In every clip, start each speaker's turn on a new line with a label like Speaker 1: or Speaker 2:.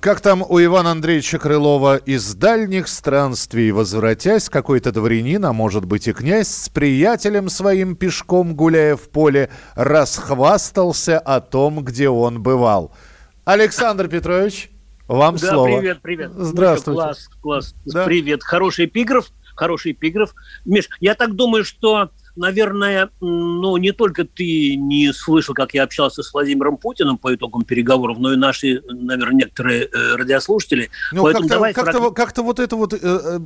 Speaker 1: Как там у Ивана Андреевича Крылова из дальних странствий возвратясь, какой-то дворянин, а может быть и князь, с приятелем своим пешком гуляя в поле, расхвастался о том, где он бывал. Александр Петрович, вам
Speaker 2: Да,
Speaker 1: слово.
Speaker 2: привет, привет.
Speaker 1: Здравствуйте.
Speaker 2: Миша, Класс, класс.
Speaker 1: Да.
Speaker 2: Привет. Хороший эпиграф, хороший эпиграф. Миш, я так думаю, что, наверное, ну, не только ты не слышал, как я общался с Владимиром Путиным по итогам переговоров, но и наши, наверное, некоторые э, радиослушатели.
Speaker 1: Ну, как-то,
Speaker 2: давай
Speaker 1: как-то, вот- как-то вот это вот э, э,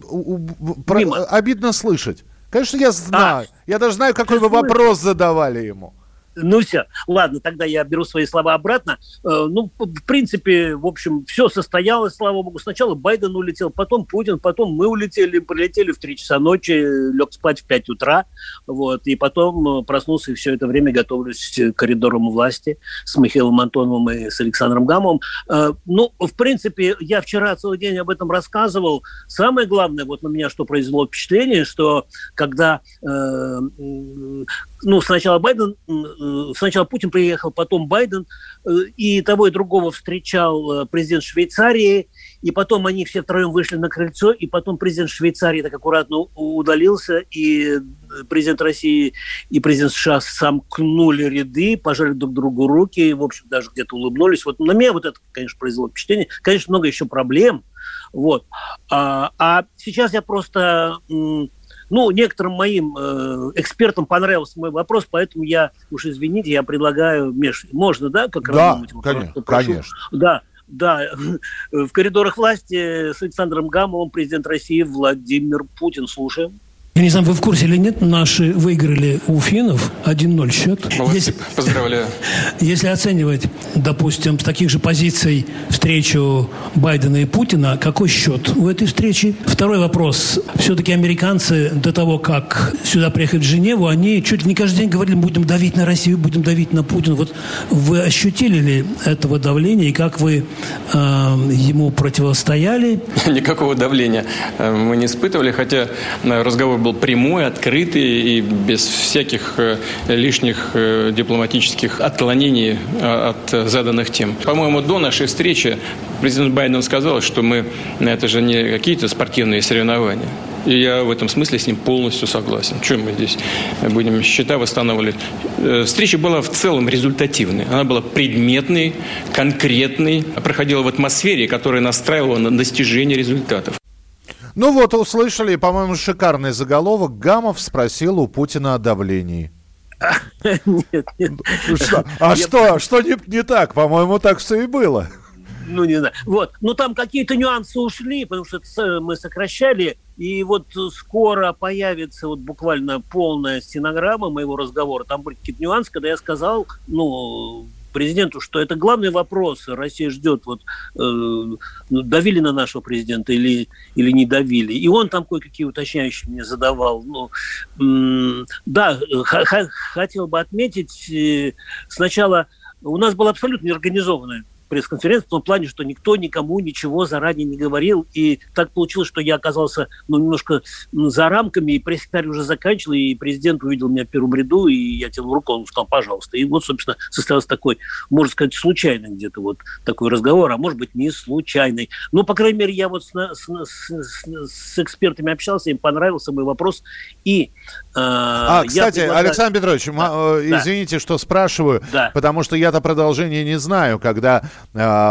Speaker 1: про- обидно слышать. Конечно, я знаю. Я даже знаю, какой вы
Speaker 2: слышишь?
Speaker 1: вопрос задавали ему.
Speaker 2: Ну все, ладно, тогда я беру свои слова обратно. Э, Ну, в принципе, в общем, все состоялось, слава богу. Сначала Байден улетел, потом Путин, потом мы улетели, прилетели в 3 часа ночи, лег спать в 5 утра, вот, и потом э, проснулся и все это время готовлюсь к коридорам власти с Михаилом Антоновым и с Александром Гамовым. Э, Ну, в принципе, я вчера целый день об этом рассказывал. Самое главное, вот на меня что произвело впечатление, что когда ну, сначала Байден, сначала Путин приехал, потом Байден, э, и того и другого встречал э, президент Швейцарии, и потом они все втроем вышли на крыльцо, и потом президент Швейцарии так аккуратно удалился, и э, президент России и президент США сомкнули ряды, пожали друг другу руки, и, в общем, даже где-то улыбнулись. Вот на меня вот это, конечно, произвело впечатление. Конечно, много еще проблем, вот. А, а сейчас я просто... ну, некоторым моим э, экспертам понравился мой вопрос, поэтому я, уж извините, я предлагаю, Миш, можно, да, как
Speaker 1: Да,
Speaker 2: раз думать?
Speaker 1: конечно, конечно.
Speaker 2: Да, да, в коридорах власти с Александром Гамовым президент России Владимир Путин. Слушаем.
Speaker 3: Я не знаю, вы в курсе или нет, наши выиграли у финнов 1-0 счет.
Speaker 4: Молодцы,
Speaker 3: Если,
Speaker 4: поздравляю.
Speaker 3: если оценивать, допустим, с таких же позиций встречу Байдена и Путина, какой счет у этой встречи? Второй вопрос. Все-таки американцы до того, как сюда приехать в Женеву, они чуть ли не каждый день говорили, будем давить на Россию, будем давить на Путина. Вот вы ощутили ли этого давления и как вы э, ему противостояли?
Speaker 4: Никакого давления э, мы не испытывали, хотя э, разговор был прямой, открытый и без всяких э, лишних э, дипломатических отклонений э, от заданных тем. По-моему, до нашей встречи президент Байден сказал, что мы это же не какие-то спортивные соревнования. И я в этом смысле с ним полностью согласен. Чем мы здесь будем счета восстанавливать? Встреча была в целом результативной. Она была предметной, конкретной, проходила в атмосфере, которая настраивала на достижение результатов.
Speaker 1: Ну вот, услышали, по-моему, шикарный заголовок. Гамов спросил у Путина о давлении.
Speaker 2: Нет, нет.
Speaker 1: Ну что? А что, что не, не так? По-моему, так все и было.
Speaker 2: Ну, не знаю. Вот. Ну, там какие-то нюансы ушли, потому что мы сокращали, и вот скоро появится вот буквально полная стенограмма моего разговора. Там были какие-то нюансы, когда я сказал, ну, президенту, что это главный вопрос. Россия ждет, вот, э, ну, давили на нашего президента или, или не давили. И он там кое-какие уточняющие мне задавал. Ну, м, да, хотел бы отметить, э, сначала у нас была абсолютно неорганизованная пресс-конференция в том плане, что никто никому ничего заранее не говорил. И так получилось, что я оказался ну, немножко за рамками, и пресс-секретарь уже заканчивал, и президент увидел меня в первом ряду, и я тянул руку, он сказал, пожалуйста. И вот, собственно, состоялся такой, можно сказать, случайный где-то вот такой разговор, а может быть, не случайный. Ну, по крайней мере, я вот с, с, с- с- экспертами общался, им понравился мой вопрос. И э,
Speaker 1: А, кстати,
Speaker 2: предлагаю-
Speaker 1: Александр Петрович, э,
Speaker 2: да.
Speaker 1: извините, что спрашиваю,
Speaker 2: Да.
Speaker 1: потому что я-то продолжение не знаю, когда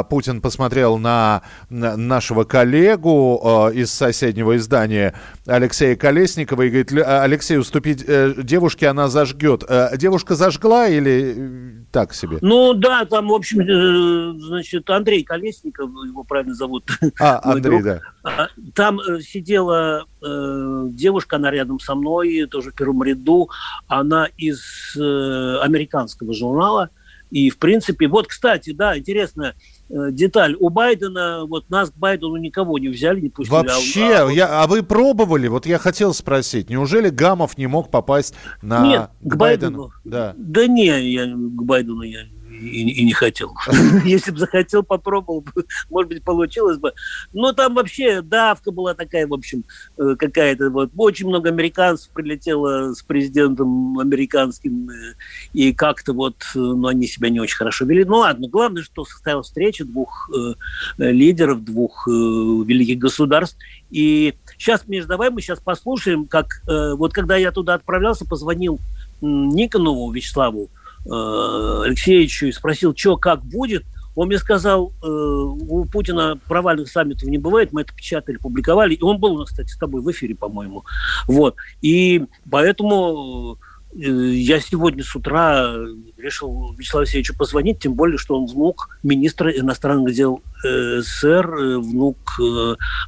Speaker 1: Путин посмотрел на, на нашего коллегу э, из соседнего издания Алексея Колесникова и говорит, «Ле- а, Алексей, уступить э, девушке, она зажгет. Э, девушка зажгла или э, так себе?
Speaker 2: Ну да, там, в общем, значит, Андрей Колесников, его правильно зовут.
Speaker 1: А, Андрей, да.
Speaker 2: А, Там сидела э, девушка, она рядом со мной, тоже в первом ряду. Она из э, американского журнала. И, в принципе, вот, кстати, да, интересная э, деталь. У Байдена, вот нас к Байдену никого не взяли, не пустили.
Speaker 1: А Вообще, а, я, а вы пробовали? Вот я хотел спросить, неужели Гамов не мог попасть на
Speaker 2: Нет, к, к Байдену? Байдену?
Speaker 1: Да.
Speaker 2: да не, я к Байдену я и, и не хотел. Если бы захотел, попробовал бы, может быть, получилось бы. Но там вообще давка была такая, в общем, э, какая-то. Вот. Очень много американцев прилетело с президентом американским, э, и как-то вот, ну, они себя не очень хорошо вели. Ну, ладно, главное, что состоялась встреча двух э, лидеров, двух э, великих государств. И сейчас, Миш, давай мы сейчас послушаем, как э, вот когда я туда отправлялся, позвонил Никонову Вячеславу, Алексеевичу и спросил, что, как будет, он мне сказал, э, у Путина провальных саммитов не бывает, мы это печатали, публиковали. И он был кстати, с тобой в эфире, по-моему. Вот. И поэтому э, я сегодня с утра решил Вячеславу Алексеевичу позвонить, тем более, что он внук министра иностранных дел СССР, внук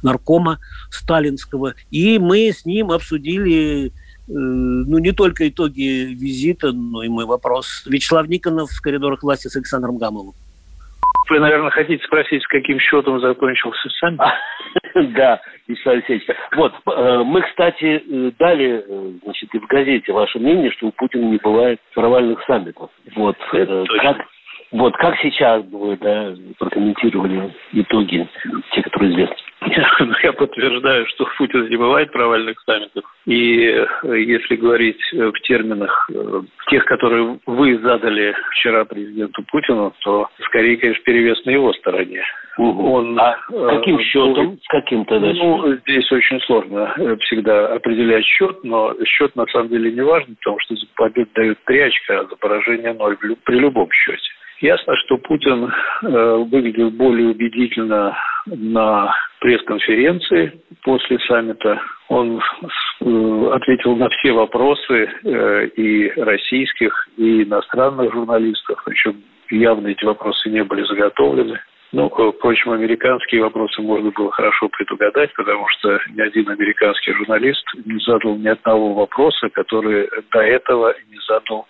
Speaker 2: наркома сталинского. И мы с ним обсудили Э, ну, не только итоги визита, но и мой вопрос. Вячеслав Никонов в коридорах власти с Александром Гамовым.
Speaker 5: Вы, наверное, хотите спросить, с каким счетом закончился саммит?
Speaker 6: Да, Вячеслав Алексеевич. Вот, э, мы, кстати, э, дали, значит, и в газете ваше мнение, что у Путина не бывает провальных саммитов. Вот, как, вот как сейчас вы да, прокомментировали итоги, те, которые известны?
Speaker 5: Я подтверждаю, что Путин не бывает провальных саммитов. И э, если говорить э, в терминах э, тех, которые вы задали вчера президенту Путину, то скорее, конечно, перевес на его стороне.
Speaker 6: Угу. Он, а каким счетом? С каким тогда?
Speaker 5: Ну, здесь очень сложно всегда определять счет, но счет на самом деле не важен, потому что за победу дают 3 очка, а за поражение 0 при любом счете. Ясно, что Путин э, выглядел более убедительно на пресс-конференции после саммита. Он э, ответил на все вопросы э, и российских, и иностранных журналистов, причем явно эти вопросы не были заготовлены. Ну, впрочем, американские вопросы можно было хорошо предугадать, потому что ни один американский журналист не задал ни одного вопроса, который до этого не задал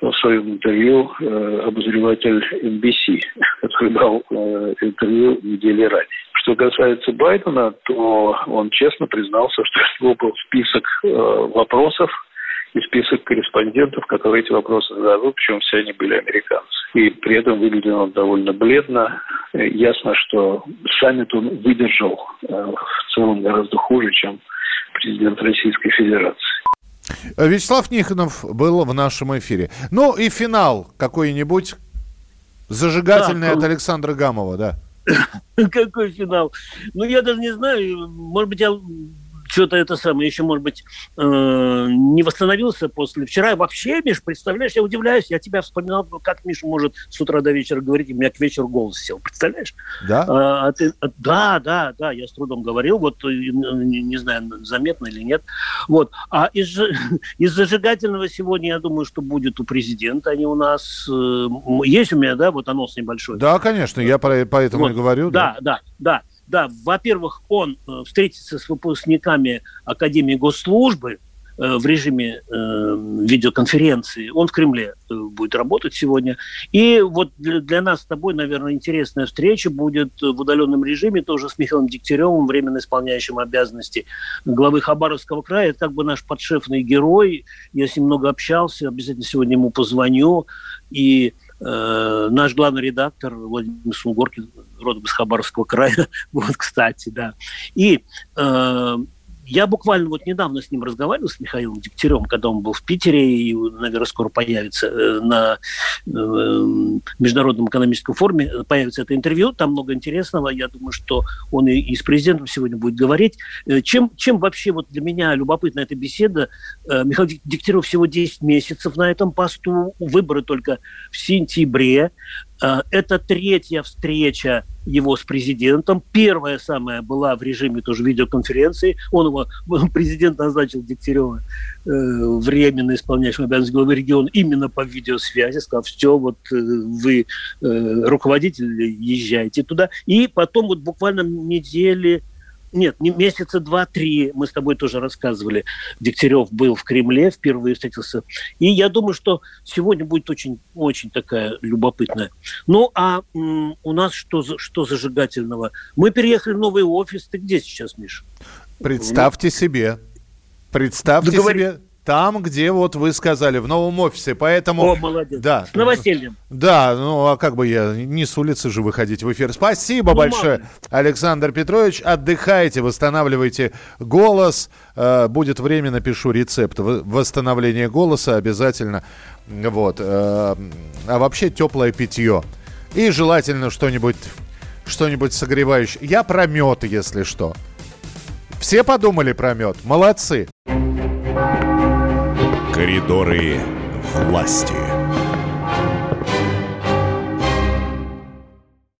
Speaker 5: в своем интервью э, обозреватель NBC, который дал э, интервью недели ранее. Что касается Байдена, то он честно признался, что у него был список э, вопросов и список корреспондентов, которые эти вопросы зададут, причем все они были американцы. И при этом выглядел он довольно бледно. Ясно, что саммит он выдержал в целом гораздо хуже, чем президент Российской Федерации.
Speaker 1: Вячеслав Нихонов был в нашем эфире. Ну и финал какой-нибудь зажигательный да, от Александра Гамова, да.
Speaker 2: Какой финал? Ну, я даже не знаю. Может быть, я что-то это самое, еще, может быть, э, не восстановился после вчера. Вообще, Миш, представляешь, я удивляюсь, я тебя вспоминал, как Миша может с утра до вечера говорить, и у меня к вечеру голос сел, представляешь?
Speaker 1: Да? А,
Speaker 2: а ты, а, да, да, да, я с трудом говорил, вот, э, не, не знаю, заметно или нет. Вот. А из, из зажигательного сегодня, я думаю, что будет у президента, они у нас... Э, есть у меня, да, вот анонс небольшой?
Speaker 1: Да, конечно, я поэтому вот. и говорю.
Speaker 2: Да, да, да. да. Да, во-первых, он э, встретится с выпускниками Академии госслужбы э, в режиме э, видеоконференции. Он в Кремле э, будет работать сегодня. И вот для, нас с тобой, наверное, интересная встреча будет в удаленном режиме тоже с Михаилом Дегтяревым, временно исполняющим обязанности главы Хабаровского края. Это как бы наш подшефный герой. Я с ним много общался, обязательно сегодня ему позвоню. И наш главный редактор Владимир Сунгоркин родом из Хабаровского края, вот, кстати, да. И э, я буквально вот недавно с ним разговаривал, с Михаилом Дегтярем, когда он был в Питере и, наверное, скоро появится э, на э, Международном экономическом форуме, появится это интервью, там много интересного, я думаю, что он и, с президентом сегодня будет говорить. Э, чем, чем вообще вот для меня любопытна эта беседа? Михаил Дегтярев всего 10 месяцев на этом посту, выборы только в сентябре, Э, это третья встреча его с президентом. Первая самая была в режиме тоже видеоконференции. Он его, президент назначил Дегтярева э, временно исполняющим обязанности главы региона именно по видеосвязи. Сказал, все, вот э, вы э, руководитель, езжайте туда. И потом вот буквально недели нет, не месяца два-три, мы с тобой тоже рассказывали, Дегтярев был в Кремле, впервые встретился. И я думаю, что сегодня будет очень, очень такая любопытная. Ну, а м, у нас что, что зажигательного? Мы переехали в новый офис. Ты где сейчас, Миша?
Speaker 1: Представьте себе. Представьте Договор... себе там, где вот вы сказали, в новом офисе. Поэтому...
Speaker 2: О, молодец.
Speaker 1: Да.
Speaker 2: С новосельем.
Speaker 1: Да, ну а как бы я не с улицы же выходить в эфир. Спасибо ну, большое, мало. Александр Петрович. Отдыхайте, восстанавливайте голос. Э, будет время, напишу рецепт восстановления голоса обязательно. Вот. Э, а вообще теплое питье. И желательно что-нибудь что-нибудь согревающее. Я про мед, если что. Все подумали про мед? Молодцы.
Speaker 7: Коридоры власти.